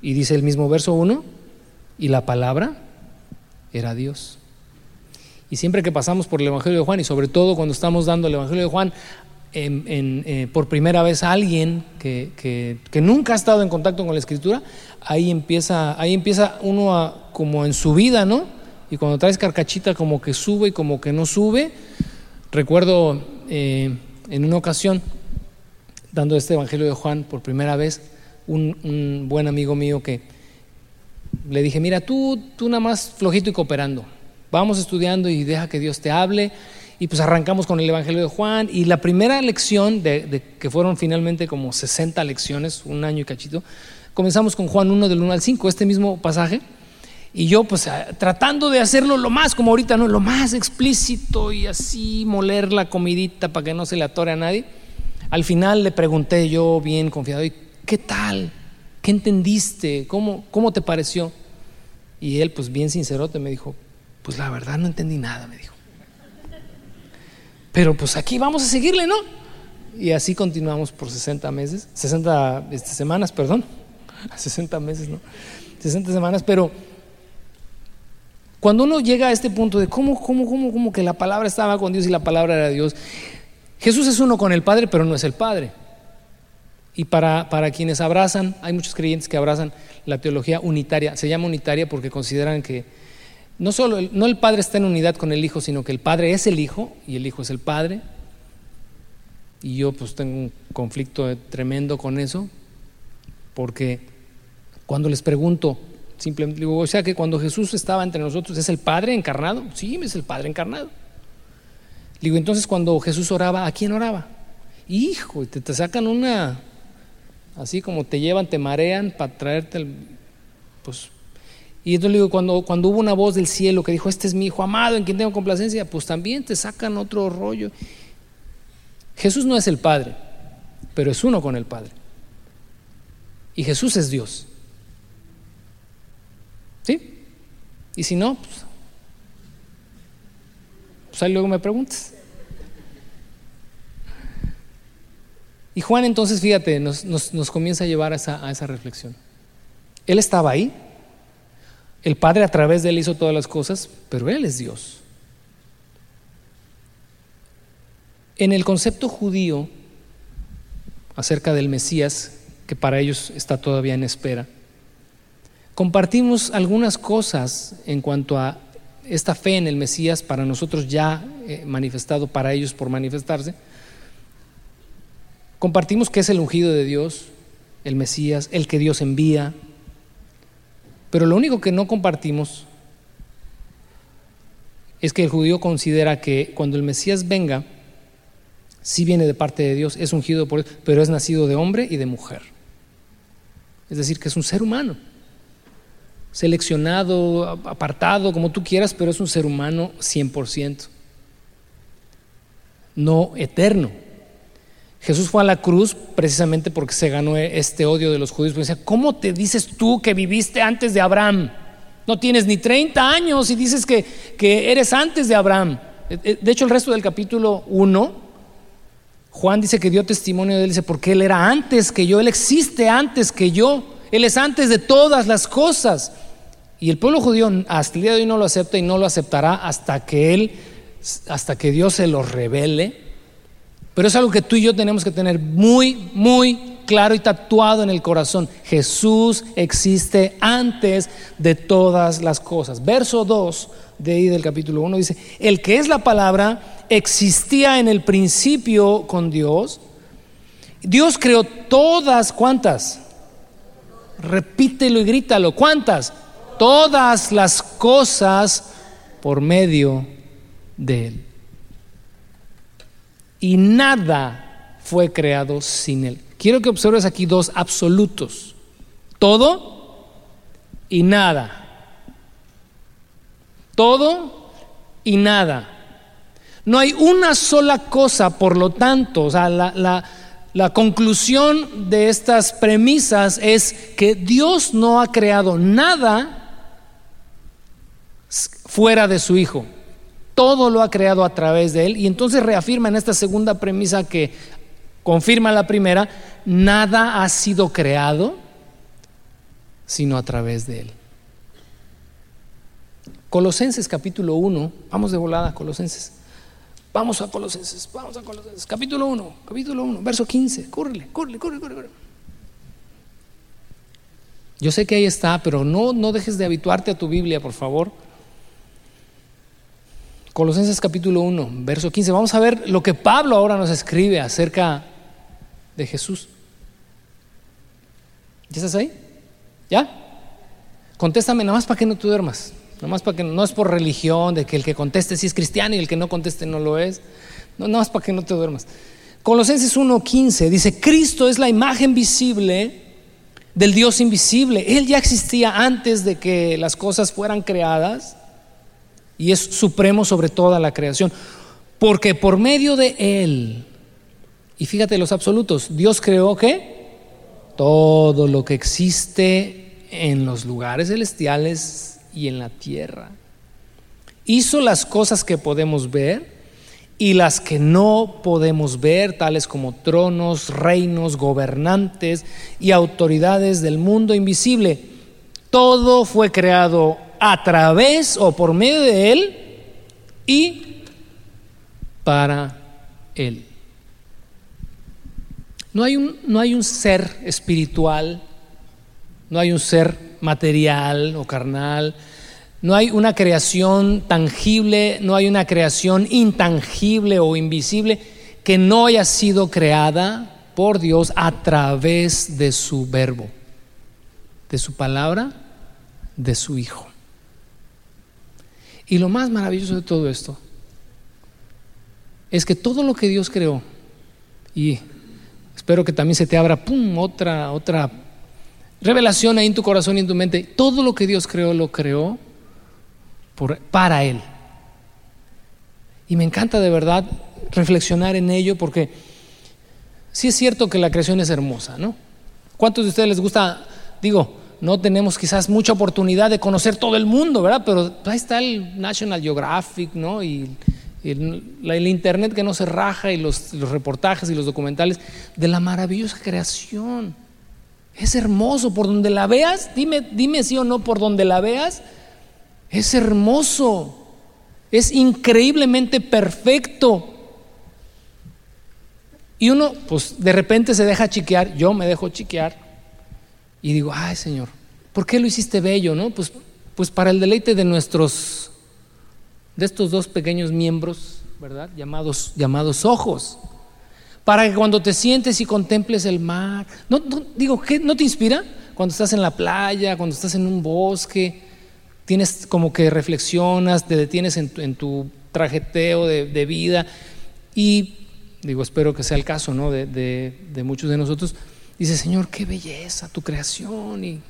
Y dice el mismo verso 1, y la palabra era Dios. Y siempre que pasamos por el Evangelio de Juan, y sobre todo cuando estamos dando el Evangelio de Juan eh, por primera vez a alguien que, nunca ha estado en contacto con la Escritura, ahí empieza, ahí empieza uno a, como en su vida, ¿no? Y cuando traes carcachita como que sube y como que no sube. Recuerdo eh, en una ocasión, dando este Evangelio de Juan por primera vez, un, buen amigo mío que le dije, mira, tú, tú nada más flojito y cooperando, vamos estudiando y deja que Dios te hable. Y pues arrancamos con el Evangelio de Juan y la primera lección, de, que fueron finalmente como 60 lecciones, un año y cachito, comenzamos con Juan 1 del 1 al 5, este mismo pasaje. Y yo pues tratando de hacerlo lo más, como ahorita, ¿no? Lo más explícito y así moler la comidita para que no se le atore a nadie. Al final le pregunté yo bien confiado, ¿y qué tal? ¿Qué entendiste? ¿Cómo, cómo te pareció? Y él pues bien sincerote me dijo, pues la verdad no entendí nada, me dijo. Pero pues aquí vamos a seguirle, ¿no? Y así continuamos por 60 meses, 60 este, semanas, perdón, 60 meses, ¿no? 60 semanas, pero cuando uno llega a este punto de cómo, cómo, cómo, cómo que la palabra estaba con Dios y la palabra era Dios, Jesús es uno con el Padre, pero no es el Padre. Y para, para quienes abrazan, hay muchos creyentes que abrazan la teología unitaria, se llama unitaria porque consideran que no solo el, no el Padre está en unidad con el Hijo, sino que el Padre es el Hijo y el Hijo es el Padre. Y yo pues tengo un conflicto tremendo con eso, porque cuando les pregunto, simplemente digo, o sea que cuando Jesús estaba entre nosotros, ¿es el Padre encarnado? Sí, es el Padre encarnado. Digo, entonces cuando Jesús oraba, ¿a quién oraba? Hijo, te, te sacan una, así como te llevan, te marean para traerte el, pues, y entonces le digo, cuando, cuando hubo una voz del cielo que dijo, este es mi hijo amado en quien tengo complacencia, pues también te sacan otro rollo. Jesús no es el Padre, pero es uno con el Padre. Y Jesús es Dios. ¿Sí? Y si no, pues pues luego me preguntas. Y Juan entonces, fíjate, nos, comienza a llevar a esa, a esa reflexión. Él estaba ahí, el Padre a través de él hizo todas las cosas, pero Él es Dios. En el concepto judío acerca del Mesías, que para ellos está todavía en espera, compartimos algunas cosas en cuanto a esta fe en el Mesías para nosotros ya eh, manifestado, para ellos por manifestarse, compartimos que es el ungido de Dios, el Mesías, el que Dios envía, pero lo único que no compartimos es que el judío considera que cuando el Mesías venga, sí viene de parte de Dios, es ungido por Dios, pero es nacido de hombre y de mujer. Es decir, que es un ser humano seleccionado, apartado, como tú quieras, pero es un ser humano 100%, no eterno. Jesús fue a la cruz precisamente porque se ganó este odio de los judíos. Porque decía, ¿cómo te dices tú que viviste antes de Abraham? No tienes ni 30 años y dices que, que eres antes de Abraham. De hecho, el resto del capítulo 1, Juan dice que dio testimonio de él, dice, porque él era antes que yo, él existe antes que yo, él es antes de todas las cosas. Y el pueblo judío hasta el día de hoy no lo acepta y no lo aceptará hasta que él, hasta que Dios se lo revele. Pero es algo que tú y yo tenemos que tener muy, muy claro y tatuado en el corazón. Jesús existe antes de todas las cosas. Verso 2 de ahí del capítulo 1 dice, el que es la palabra existía en el principio con Dios. Dios creó todas, ¿cuántas? Repítelo y grítalo, ¿cuántas? Todas las cosas por medio de Él. Y nada fue creado sin Él. Quiero que observes aquí dos absolutos. Todo y nada. Todo y nada. No hay una sola cosa, por lo tanto, o sea, la, la, la conclusión de estas premisas es que Dios no ha creado nada fuera de su Hijo. Todo lo ha creado a través de Él. Y entonces reafirma en esta segunda premisa que confirma la primera, nada ha sido creado sino a través de Él. Colosenses capítulo 1, vamos de volada, Colosenses. Vamos a Colosenses, vamos a Colosenses, capítulo 1, capítulo 1, verso 15. Córrele, córrele, córrele, córrele. Yo sé que ahí está, pero no, no dejes de habituarte a tu Biblia, por favor. Colosenses capítulo 1, verso 15. Vamos a ver lo que Pablo ahora nos escribe acerca de Jesús. ¿Ya estás ahí? ¿Ya? Contéstame nada más para que no te duermas. Nada más para que no es por religión, de que el que conteste sí es cristiano y el que no conteste no lo es. No, nada más para que no te duermas. Colosenses 1:15 dice, Cristo es la imagen visible del Dios invisible. Él ya existía antes de que las cosas fueran creadas y es supremo sobre toda la creación. Porque por medio de Él, y fíjate los absolutos, Dios creó qué? Todo lo que existe en los lugares celestiales y en la tierra. Hizo las cosas que podemos ver y las que no podemos ver, tales como tronos, reinos, gobernantes y autoridades del mundo invisible. Todo fue creado a través o por medio de Él y para Él. No hay un, no hay un ser espiritual, no hay un ser material o carnal, no hay una creación tangible, no hay una creación intangible o invisible que no haya sido creada por Dios a través de su verbo, de su palabra, de su Hijo. Y lo más maravilloso de todo esto es que todo lo que Dios creó, y espero que también se te abra pum, otra, otra revelación ahí en tu corazón y en tu mente, todo lo que Dios creó lo creó por, para Él. Y me encanta de verdad reflexionar en ello porque sí es cierto que la creación es hermosa, ¿no? ¿Cuántos de ustedes les gusta, digo, no tenemos quizás mucha oportunidad de conocer todo el mundo, ¿verdad? Pero ahí está el National Geographic, ¿no? Y el, internet que no se raja y los, reportajes y los documentales de la maravillosa creación. Es hermoso, por donde la veas, dime, dime sí o no, por donde la veas, es hermoso, es increíblemente perfecto. Y uno, pues de repente se deja chiquear, yo me dejo chiquear y digo, ay Señor, ¿por qué lo hiciste bello? No? Pues, pues para el deleite de nuestros, de estos dos pequeños miembros, ¿verdad? Llamados, llamados ojos. Para que cuando te sientes y contemples el mar, no, digo, ¿qué, ¿no te inspira? Cuando estás en la playa, cuando estás en un bosque, tienes como que reflexionas, te detienes en tu, trajeteo de, vida y digo, espero que sea el caso ¿no? de, de muchos de nosotros Dice, Señor, qué belleza tu creación. Y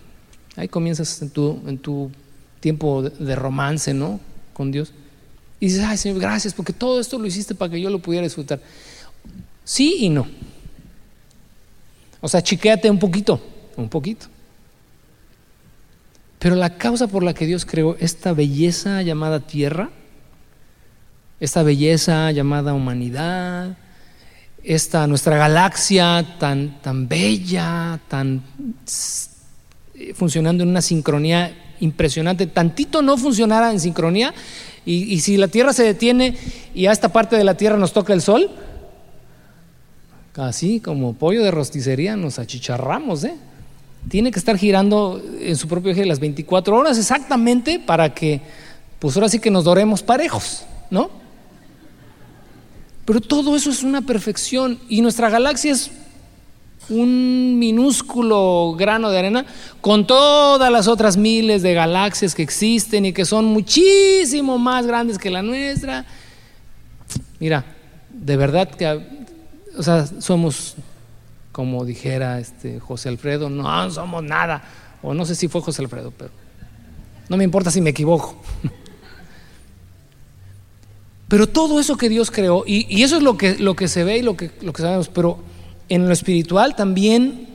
ahí comienzas en tu, en tu tiempo de romance, ¿no? Con Dios. Y dices, ay, Señor, gracias, porque todo esto lo hiciste para que yo lo pudiera disfrutar. Sí y no. O sea, chiquéate un poquito, un poquito. Pero la causa por la que Dios creó esta belleza llamada tierra, esta belleza llamada humanidad, esta nuestra galaxia tan, tan bella, tan funcionando en una sincronía impresionante, tantito no funcionara en sincronía, y, si la Tierra se detiene y a esta parte de la Tierra nos toca el Sol, así como pollo de rosticería nos achicharramos, ¿eh? Tiene que estar girando en su propio eje las 24 horas exactamente para que, pues ahora sí que nos doremos parejos, ¿no? Pero todo eso es una perfección y nuestra galaxia es un minúsculo grano de arena con todas las otras miles de galaxias que existen y que son muchísimo más grandes que la nuestra. Mira, de verdad que, o sea, somos, como dijera este José Alfredo, no somos nada. O no sé si fue José Alfredo, pero no me importa si me equivoco. Pero todo eso que Dios creó, y, eso es lo que, lo que se ve y lo que, lo que sabemos, pero en lo espiritual también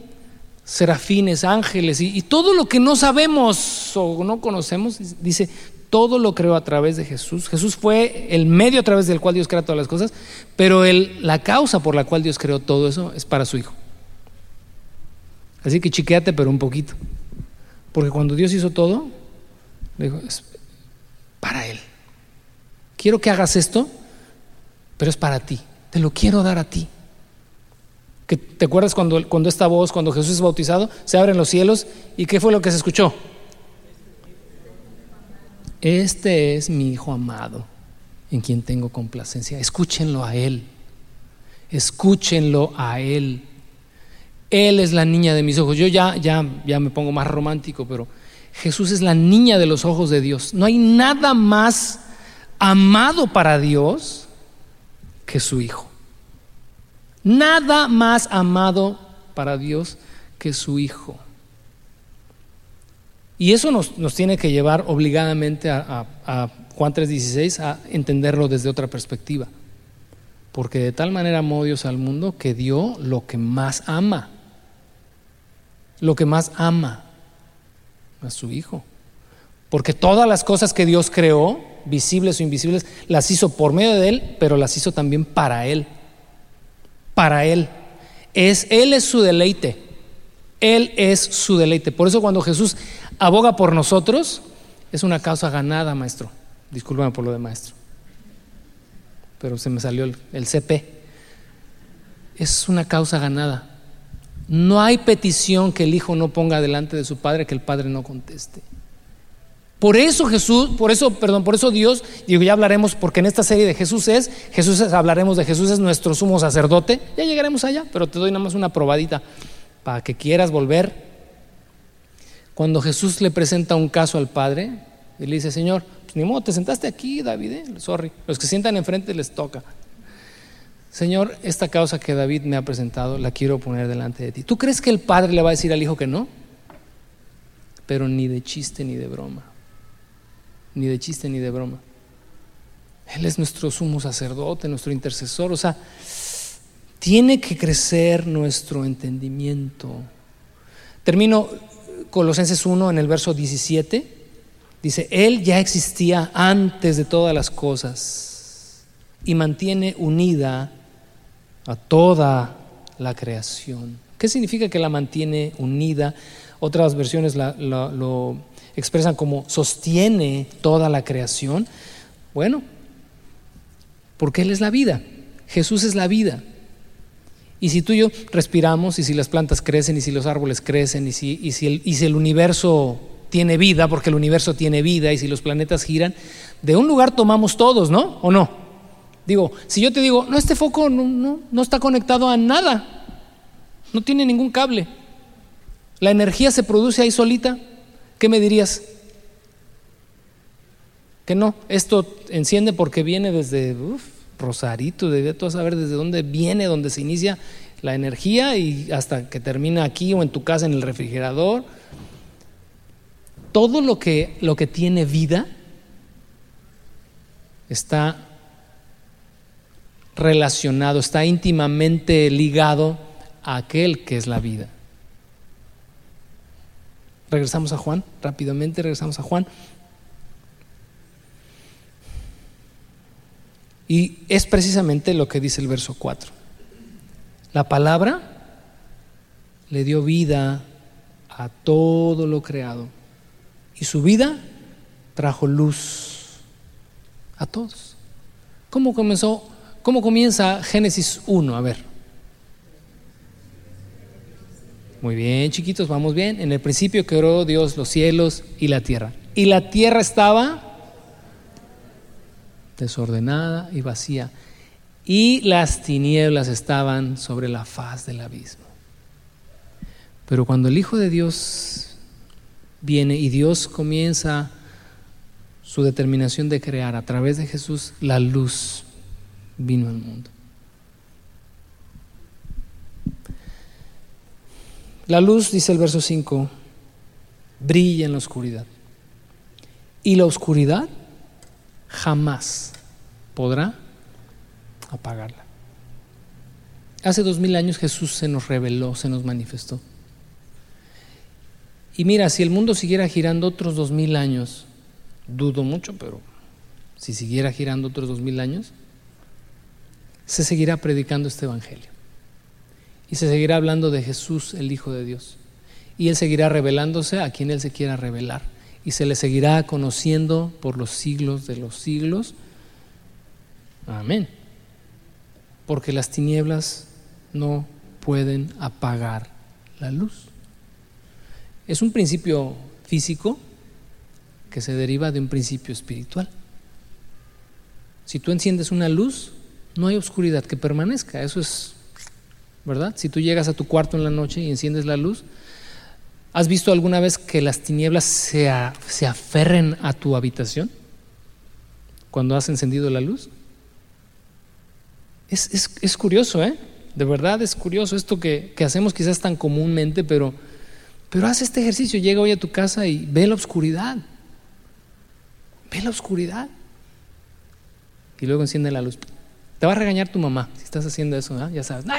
serafines, ángeles, y, todo lo que no sabemos o no conocemos, dice, todo lo creó a través de Jesús. Jesús fue el medio a través del cual Dios crea todas las cosas, pero la causa por la cual Dios creó todo eso es para su Hijo. Así que chiqueate, pero un poquito. Porque cuando Dios hizo todo, dijo, para Él. Quiero que hagas esto, pero es para ti. Te lo quiero dar a ti. ¿Que ¿Te acuerdas cuando, cuando esta voz, cuando Jesús es bautizado, se abren los cielos? ¿Y qué fue lo que se escuchó? Este es mi Hijo amado, en quien tengo complacencia. Escúchenlo a Él. Escúchenlo a Él. Él es la niña de mis ojos. Yo ya, ya, ya me pongo más romántico, pero Jesús es la niña de los ojos de Dios. No hay nada más amado para Dios que su Hijo. Nada más amado para Dios que su Hijo. Y eso nos, nos tiene que llevar obligadamente a, a, a Juan 3:16 a entenderlo desde otra perspectiva. Porque de tal manera amó Dios al mundo que dio lo que más ama. Lo que más ama a su Hijo. Porque todas las cosas que Dios creó, visibles o invisibles, las hizo por medio de Él, pero las hizo también para Él. Para Él. Es, Él es su deleite. Él es su deleite. Por eso cuando Jesús aboga por nosotros, es una causa ganada, maestro. Discúlpame por lo de maestro. Pero se me salió el, el CP. Es una causa ganada. No hay petición que el hijo no ponga delante de su padre que el padre no conteste. Por eso Jesús, por eso, perdón, por eso Dios, digo, ya hablaremos, porque en esta serie de Jesús es, Jesús es, hablaremos de Jesús es nuestro sumo sacerdote, ya llegaremos allá, pero te doy nada más una probadita para que quieras volver. Cuando Jesús le presenta un caso al Padre, y le dice, Señor, pues ni modo, te sentaste aquí, David, eh? sorry, los que sientan enfrente les toca. Señor, esta causa que David me ha presentado la quiero poner delante de ti. ¿Tú crees que el padre le va a decir al hijo que no? Pero ni de chiste ni de broma. Ni de chiste ni de broma. Él es nuestro sumo sacerdote, nuestro intercesor. O sea, tiene que crecer nuestro entendimiento. Termino Colosenses 1 en el verso 17. Dice, Él ya existía antes de todas las cosas y mantiene unida a toda la creación. ¿Qué significa que la mantiene unida? Otras versiones la, lo expresan como sostiene toda la creación. Bueno, porque Él es la vida. Jesús es la vida. Y si tú y yo respiramos, y si las plantas crecen, y si los árboles crecen, y si, y si, el, y si el universo tiene vida, porque el universo tiene vida, y si los planetas giran, de un lugar tomamos todos, ¿no? ¿O no? Digo, si yo te digo, no, este foco no, no, no, está conectado a nada, no tiene ningún cable, la energía se produce ahí solita, ¿qué me dirías? Que no, esto enciende porque viene desde uf, Rosarito, debe todo saber desde dónde viene, dónde se inicia la energía y hasta que termina aquí o en tu casa en el refrigerador. Todo lo que, lo que tiene vida está relacionado, está íntimamente ligado a aquel que es la vida. Regresamos a Juan, rápidamente regresamos a Juan. Y es precisamente lo que dice el verso 4. La palabra le dio vida a todo lo creado. Y su vida trajo luz a todos. ¿Cómo comenzó ¿Cómo comienza Génesis 1? A ver. Muy bien, chiquitos, vamos bien. En el principio creó Dios los cielos y la tierra. Y la tierra estaba desordenada y vacía. Y las tinieblas estaban sobre la faz del abismo. Pero cuando el Hijo de Dios viene y Dios comienza su determinación de crear a través de Jesús, la luz vino al mundo. La luz, dice el verso 5, brilla en la oscuridad. Y la oscuridad jamás podrá apagarla. Hace dos mil años Jesús se nos reveló, se nos manifestó. Y mira, si el mundo siguiera girando otros dos mil años, dudo mucho, pero si siguiera girando otros dos mil años, se seguirá predicando este Evangelio. Y se seguirá hablando de Jesús, el Hijo de Dios. Y Él seguirá revelándose a quien Él se quiera revelar. y se le seguirá conociendo por los siglos de los siglos. Amén. Porque las tinieblas no pueden apagar la luz. Es un principio físico que se deriva de un principio espiritual. Si tú enciendes una luz, no hay oscuridad que permanezca. Eso es, ¿verdad? Si tú llegas a tu cuarto en la noche y enciendes la luz, ¿has visto alguna vez que las tinieblas se, se aferren a tu habitación cuando has encendido la luz? Es, es, curioso, ¿eh? De verdad es curioso esto que, que, hacemos quizás tan comúnmente, pero, pero haz este ejercicio, llega hoy a tu casa y ve la oscuridad. Ve la oscuridad. Y luego enciende la luz. Te va a regañar tu mamá si estás haciendo eso, ¿eh? ya sabes. No,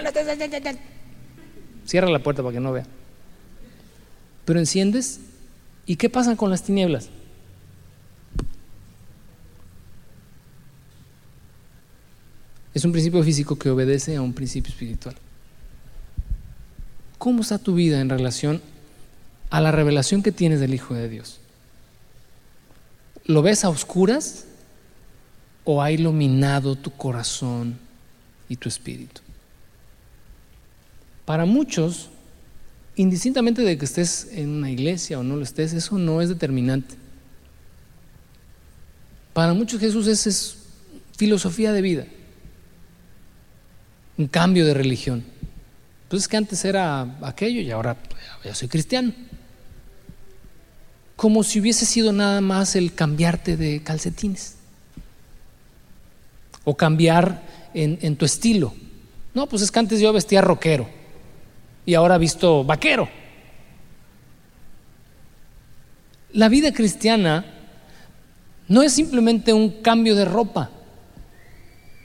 Cierra la puerta para que no vea. Pero enciendes y ¿qué pasa con las tinieblas? Es un principio físico que obedece a un principio espiritual. ¿Cómo está tu vida en relación a la revelación que tienes del Hijo de Dios? ¿Lo ves a oscuras o ha iluminado tu corazón y tu espíritu? Para muchos, indistintamente de que estés en una iglesia o no lo estés, eso no es determinante. Para muchos Jesús es filosofía de vida un cambio de religión. Pues es que antes era aquello y ahora ya soy cristiano. Como si hubiese sido nada más el cambiarte de calcetines. O cambiar en, tu estilo. No, pues es que antes yo vestía rockero y ahora visto vaquero. La vida cristiana no es simplemente un cambio de ropa,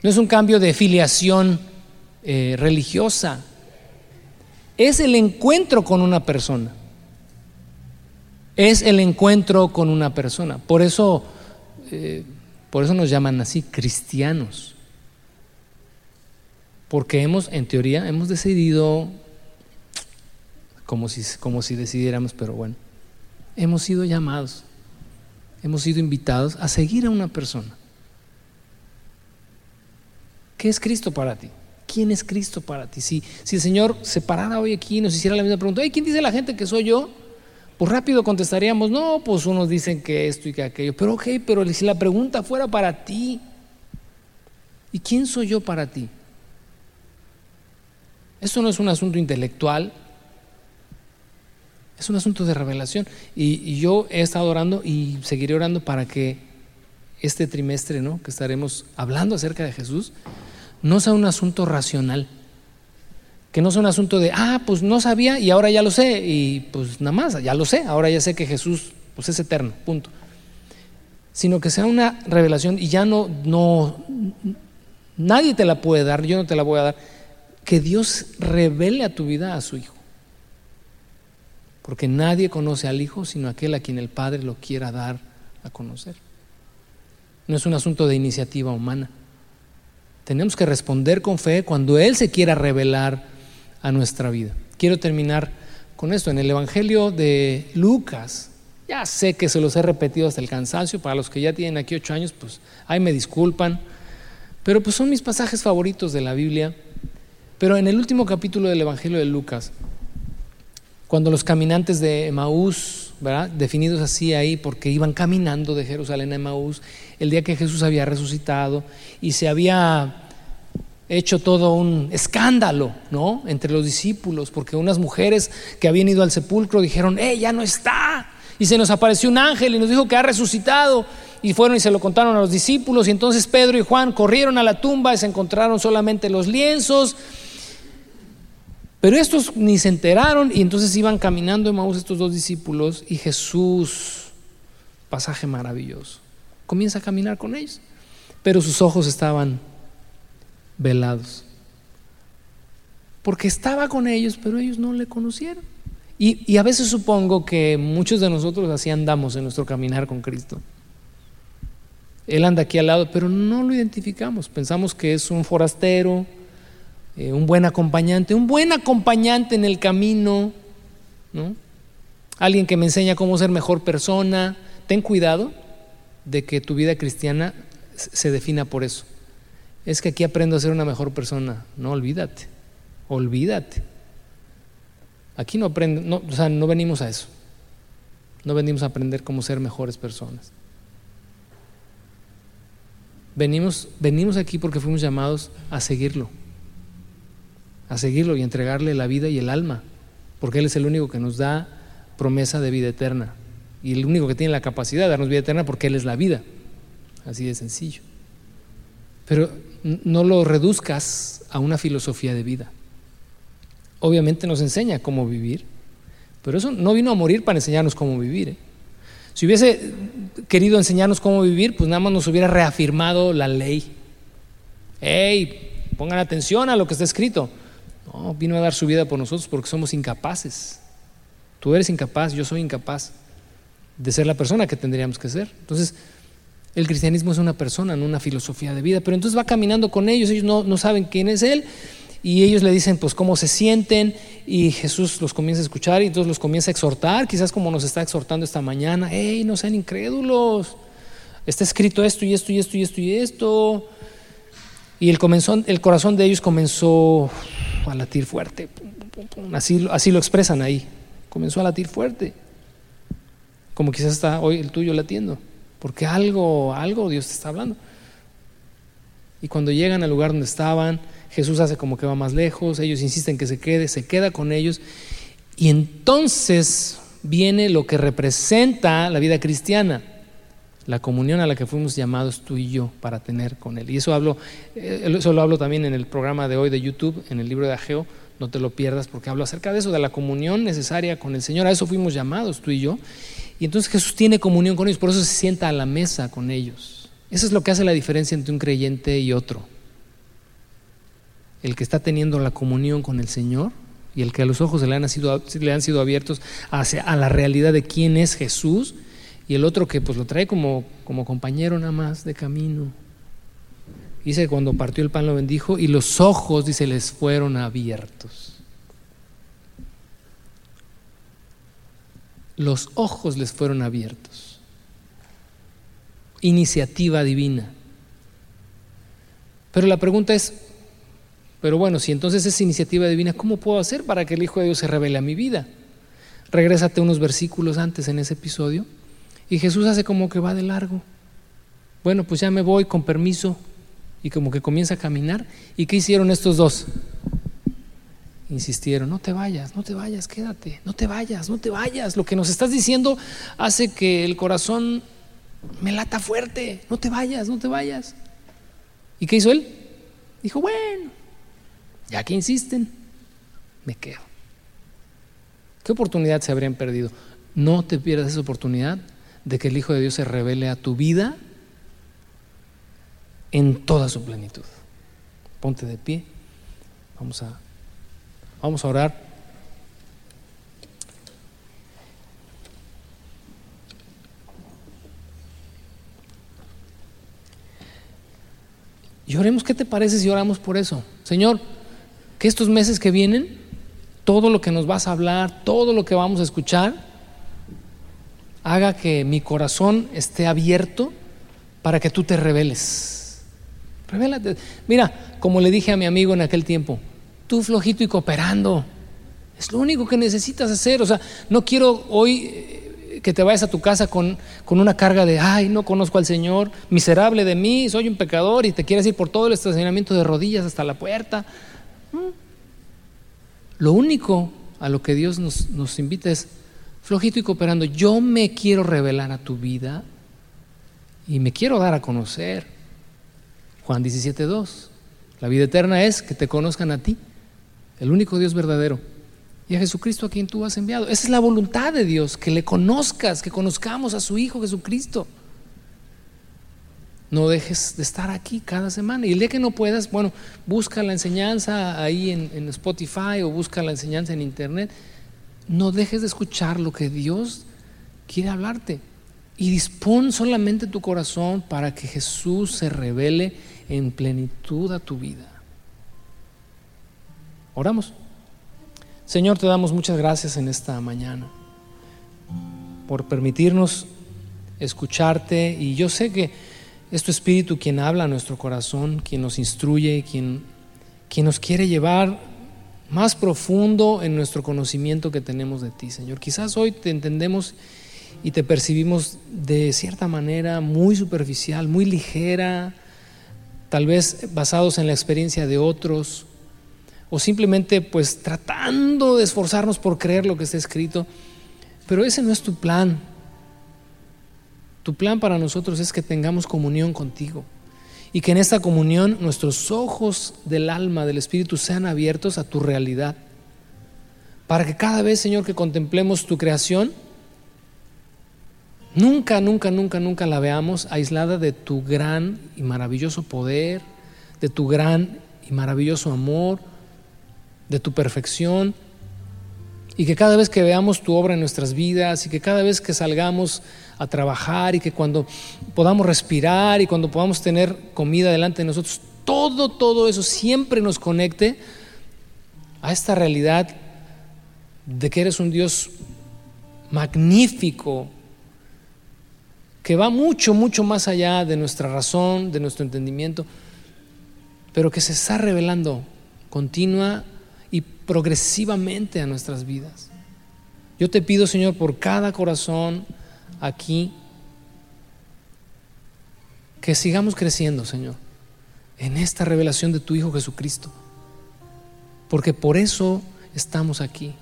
no es un cambio de filiación eh, religiosa, es el encuentro con una persona. Es el encuentro con una persona. Por eso, eh, por eso nos llaman así cristianos. Porque hemos, en teoría, hemos decidido, como si, como si decidiéramos, pero bueno, hemos sido llamados, hemos sido invitados a seguir a una persona. ¿Qué es Cristo para ti? ¿Quién es Cristo para ti? Si, si el Señor se parara hoy aquí y nos hiciera la misma pregunta, ¿quién dice la gente que soy yo? Pues rápido contestaríamos, no, pues unos dicen que esto y que aquello. Pero ok, pero si la pregunta fuera para ti, ¿y quién soy yo para ti? Esto no es un asunto intelectual, es un asunto de revelación. Y, y, yo he estado orando y seguiré orando para que este trimestre, ¿no? Que estaremos hablando acerca de Jesús, no sea un asunto racional, que no sea un asunto de, ah, pues no sabía y ahora ya lo sé, y pues nada más, ya lo sé, ahora ya sé que Jesús pues es eterno, punto. Sino que sea una revelación y ya no, no, nadie te la puede dar, yo no te la voy a dar, que Dios revele a tu vida a su Hijo. Porque nadie conoce al Hijo sino aquel a quien el Padre lo quiera dar a conocer. No es un asunto de iniciativa humana. Tenemos que responder con fe cuando Él se quiera revelar a nuestra vida. Quiero terminar con esto. En el Evangelio de Lucas, ya sé que se los he repetido hasta el cansancio, para los que ya tienen aquí ocho años, pues ahí me disculpan, pero pues son mis pasajes favoritos de la Biblia. Pero en el último capítulo del Evangelio de Lucas, cuando los caminantes de Emaús, ¿verdad? definidos así ahí porque iban caminando de Jerusalén a Emaús, el día que Jesús había resucitado y se había hecho todo un escándalo, ¿no? Entre los discípulos, porque unas mujeres que habían ido al sepulcro dijeron, ¡eh, ya no está! Y se nos apareció un ángel y nos dijo que ha resucitado. Y fueron y se lo contaron a los discípulos. Y entonces Pedro y Juan corrieron a la tumba y se encontraron solamente los lienzos pero estos ni se enteraron y entonces iban caminando en Maús estos dos discípulos y Jesús, pasaje maravilloso, comienza a caminar con ellos. Pero sus ojos estaban velados. Porque estaba con ellos, pero ellos no le conocieron. Y, y a veces supongo que muchos de nosotros así andamos en nuestro caminar con Cristo. Él anda aquí al lado, pero no lo identificamos. Pensamos que es un forastero, eh, un buen acompañante, un buen acompañante en el camino, ¿no? Alguien que me enseña cómo ser mejor persona, ten cuidado de que tu vida cristiana se defina por eso. Es que aquí aprendo a ser una mejor persona. No, olvídate. Olvídate. Aquí no aprendo, no, o sea, no venimos a eso. No venimos a aprender cómo ser mejores personas. Venimos, venimos aquí porque fuimos llamados a seguirlo, a seguirlo y entregarle la vida y el alma, porque Él es el único que nos da promesa de vida eterna y el único que tiene la capacidad de darnos vida eterna porque Él es la vida. Así de sencillo. Pero no lo reduzcas a una filosofía de vida. Obviamente nos enseña cómo vivir, pero eso no vino a morir para enseñarnos cómo vivir. ¿eh? Si hubiese querido enseñarnos cómo vivir, pues nada más nos hubiera reafirmado la ley. ¡Ey! Pongan atención a lo que está escrito. No, vino a dar su vida por nosotros porque somos incapaces. Tú eres incapaz, yo soy incapaz de ser la persona que tendríamos que ser. Entonces, el cristianismo es una persona, no una filosofía de vida. Pero entonces va caminando con ellos, ellos no, no saben quién es Él y ellos le dicen pues cómo se sienten y Jesús los comienza a escuchar y entonces los comienza a exhortar, quizás como nos está exhortando esta mañana, hey, no sean incrédulos, está escrito esto y esto y esto y esto y esto. Y el, el corazón de ellos comenzó a latir fuerte, así, así lo expresan ahí, comenzó a latir fuerte, como quizás está hoy el tuyo latiendo, porque algo, algo Dios te está hablando. Y cuando llegan al lugar donde estaban, Jesús hace como que va más lejos, ellos insisten que se quede, se queda con ellos. Y entonces viene lo que representa la vida cristiana, la comunión a la que fuimos llamados tú y yo para tener con Él. Y eso, hablo, eh, eso lo hablo también en el programa de hoy de YouTube, en el libro de Ageo, no te lo pierdas porque hablo acerca de eso, de la comunión necesaria con el Señor. A eso fuimos llamados tú y yo. Y entonces Jesús tiene comunión con ellos, por eso se sienta a la mesa con ellos. Eso es lo que hace la diferencia entre un creyente y otro el que está teniendo la comunión con el Señor y el que a los ojos le han sido, le han sido abiertos hacia a la realidad de quién es Jesús y el otro que pues lo trae como, como compañero nada más de camino. Dice que cuando partió el pan lo bendijo y los ojos, dice, les fueron abiertos. Los ojos les fueron abiertos. Iniciativa divina. Pero la pregunta es, pero bueno, si entonces es iniciativa divina, ¿cómo puedo hacer para que el Hijo de Dios se revele a mi vida? Regrésate unos versículos antes en ese episodio y Jesús hace como que va de largo. Bueno, pues ya me voy con permiso y como que comienza a caminar. ¿Y qué hicieron estos dos? Insistieron, no te vayas, no te vayas, quédate, no te vayas, no te vayas. Lo que nos estás diciendo hace que el corazón me lata fuerte, no te vayas, no te vayas. ¿Y qué hizo él? Dijo, bueno, ya que insisten, me quedo. ¿Qué oportunidad se habrían perdido? No te pierdas esa oportunidad de que el Hijo de Dios se revele a tu vida en toda su plenitud. Ponte de pie. Vamos a, vamos a orar. Y oremos, ¿qué te parece si oramos por eso? Señor, que estos meses que vienen, todo lo que nos vas a hablar, todo lo que vamos a escuchar, haga que mi corazón esté abierto para que tú te reveles. Revélate. Mira, como le dije a mi amigo en aquel tiempo, tú flojito y cooperando. Es lo único que necesitas hacer. O sea, no quiero hoy eh, que te vayas a tu casa con, con, una carga de, ay, no conozco al Señor, miserable de mí, soy un pecador y te quieres ir por todo el estacionamiento de rodillas hasta la puerta. Lo único a lo que Dios nos, nos invita es flojito y cooperando. Yo me quiero revelar a tu vida y me quiero dar a conocer. Juan 17.2. La vida eterna es que te conozcan a ti, el único Dios verdadero, y a Jesucristo a quien tú has enviado. Esa es la voluntad de Dios, que le conozcas, que conozcamos a su Hijo Jesucristo no dejes de estar aquí cada semana. Y el día que no puedas, bueno, busca la enseñanza ahí en, Spotify o busca la enseñanza en Internet. No dejes de escuchar lo que Dios quiere hablarte. Y dispón solamente tu corazón para que Jesús se revele en plenitud a tu vida. Oramos. Señor, te damos muchas gracias en esta mañana por permitirnos escucharte y yo sé que es tu Espíritu quien habla a nuestro corazón, quien nos instruye, quien, quien nos quiere llevar más profundo en nuestro conocimiento que tenemos de ti, Señor. Quizás hoy te entendemos y te percibimos de cierta manera muy superficial, muy ligera, tal vez basados en la experiencia de otros, o simplemente pues tratando de esforzarnos por creer lo que está escrito. Pero ese no es tu plan. Tu plan para nosotros es que tengamos comunión contigo y que en esta comunión nuestros ojos del alma, del Espíritu, sean abiertos a tu realidad. Para que cada vez, Señor, que contemplemos tu creación, nunca, nunca, nunca, nunca la veamos aislada de tu gran y maravilloso poder, de tu gran y maravilloso amor, de tu perfección y que cada vez que veamos tu obra en nuestras vidas y que cada vez que salgamos a trabajar y que cuando podamos respirar y cuando podamos tener comida delante de nosotros, todo, todo eso siempre nos conecte a esta realidad de que eres un Dios magnífico, que va mucho, mucho más allá de nuestra razón, de nuestro entendimiento, pero que se está revelando continua progresivamente a nuestras vidas. Yo te pido, Señor, por cada corazón aquí, que sigamos creciendo, Señor, en esta revelación de tu Hijo Jesucristo, porque por eso estamos aquí.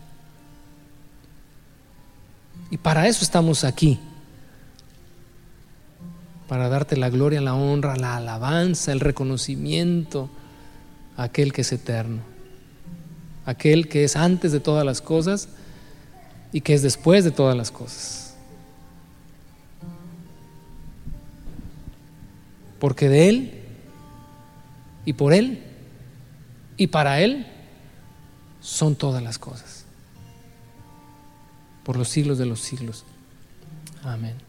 Y para eso estamos aquí, para darte la gloria, la honra, la alabanza, el reconocimiento a aquel que es eterno aquel que es antes de todas las cosas y que es después de todas las cosas. Porque de Él y por Él y para Él son todas las cosas. Por los siglos de los siglos. Amén.